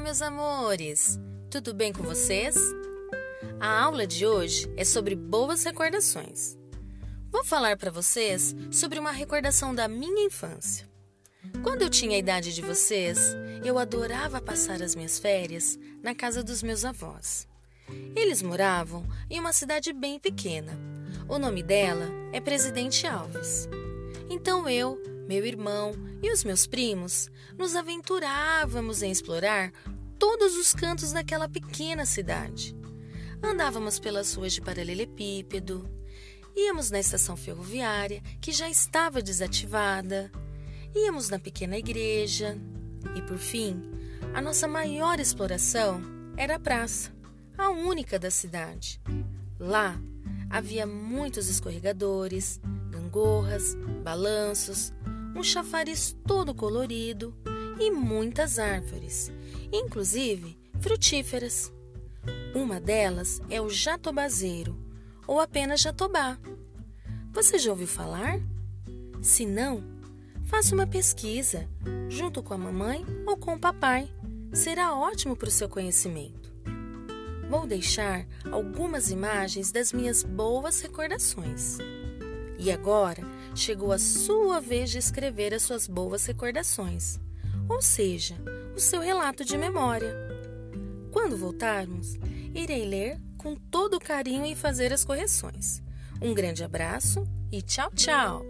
meus amores! Tudo bem com vocês? A aula de hoje é sobre boas recordações. Vou falar para vocês sobre uma recordação da minha infância. Quando eu tinha a idade de vocês, eu adorava passar as minhas férias na casa dos meus avós. Eles moravam em uma cidade bem pequena. O nome dela é Presidente Alves. Então eu, meu irmão e os meus primos nos aventurávamos em explorar todos os cantos daquela pequena cidade. Andávamos pelas ruas de paralelepípedo, íamos na estação ferroviária, que já estava desativada, íamos na pequena igreja e, por fim, a nossa maior exploração era a praça, a única da cidade. Lá havia muitos escorregadores, gangorras, balanços, um chafariz todo colorido e muitas árvores, inclusive frutíferas. Uma delas é o jatobazeiro, ou apenas jatobá. Você já ouviu falar? Se não, faça uma pesquisa, junto com a mamãe ou com o papai. Será ótimo para o seu conhecimento. Vou deixar algumas imagens das minhas boas recordações. E agora chegou a sua vez de escrever as suas boas recordações, ou seja, o seu relato de memória. Quando voltarmos, irei ler com todo carinho e fazer as correções. Um grande abraço e tchau, tchau!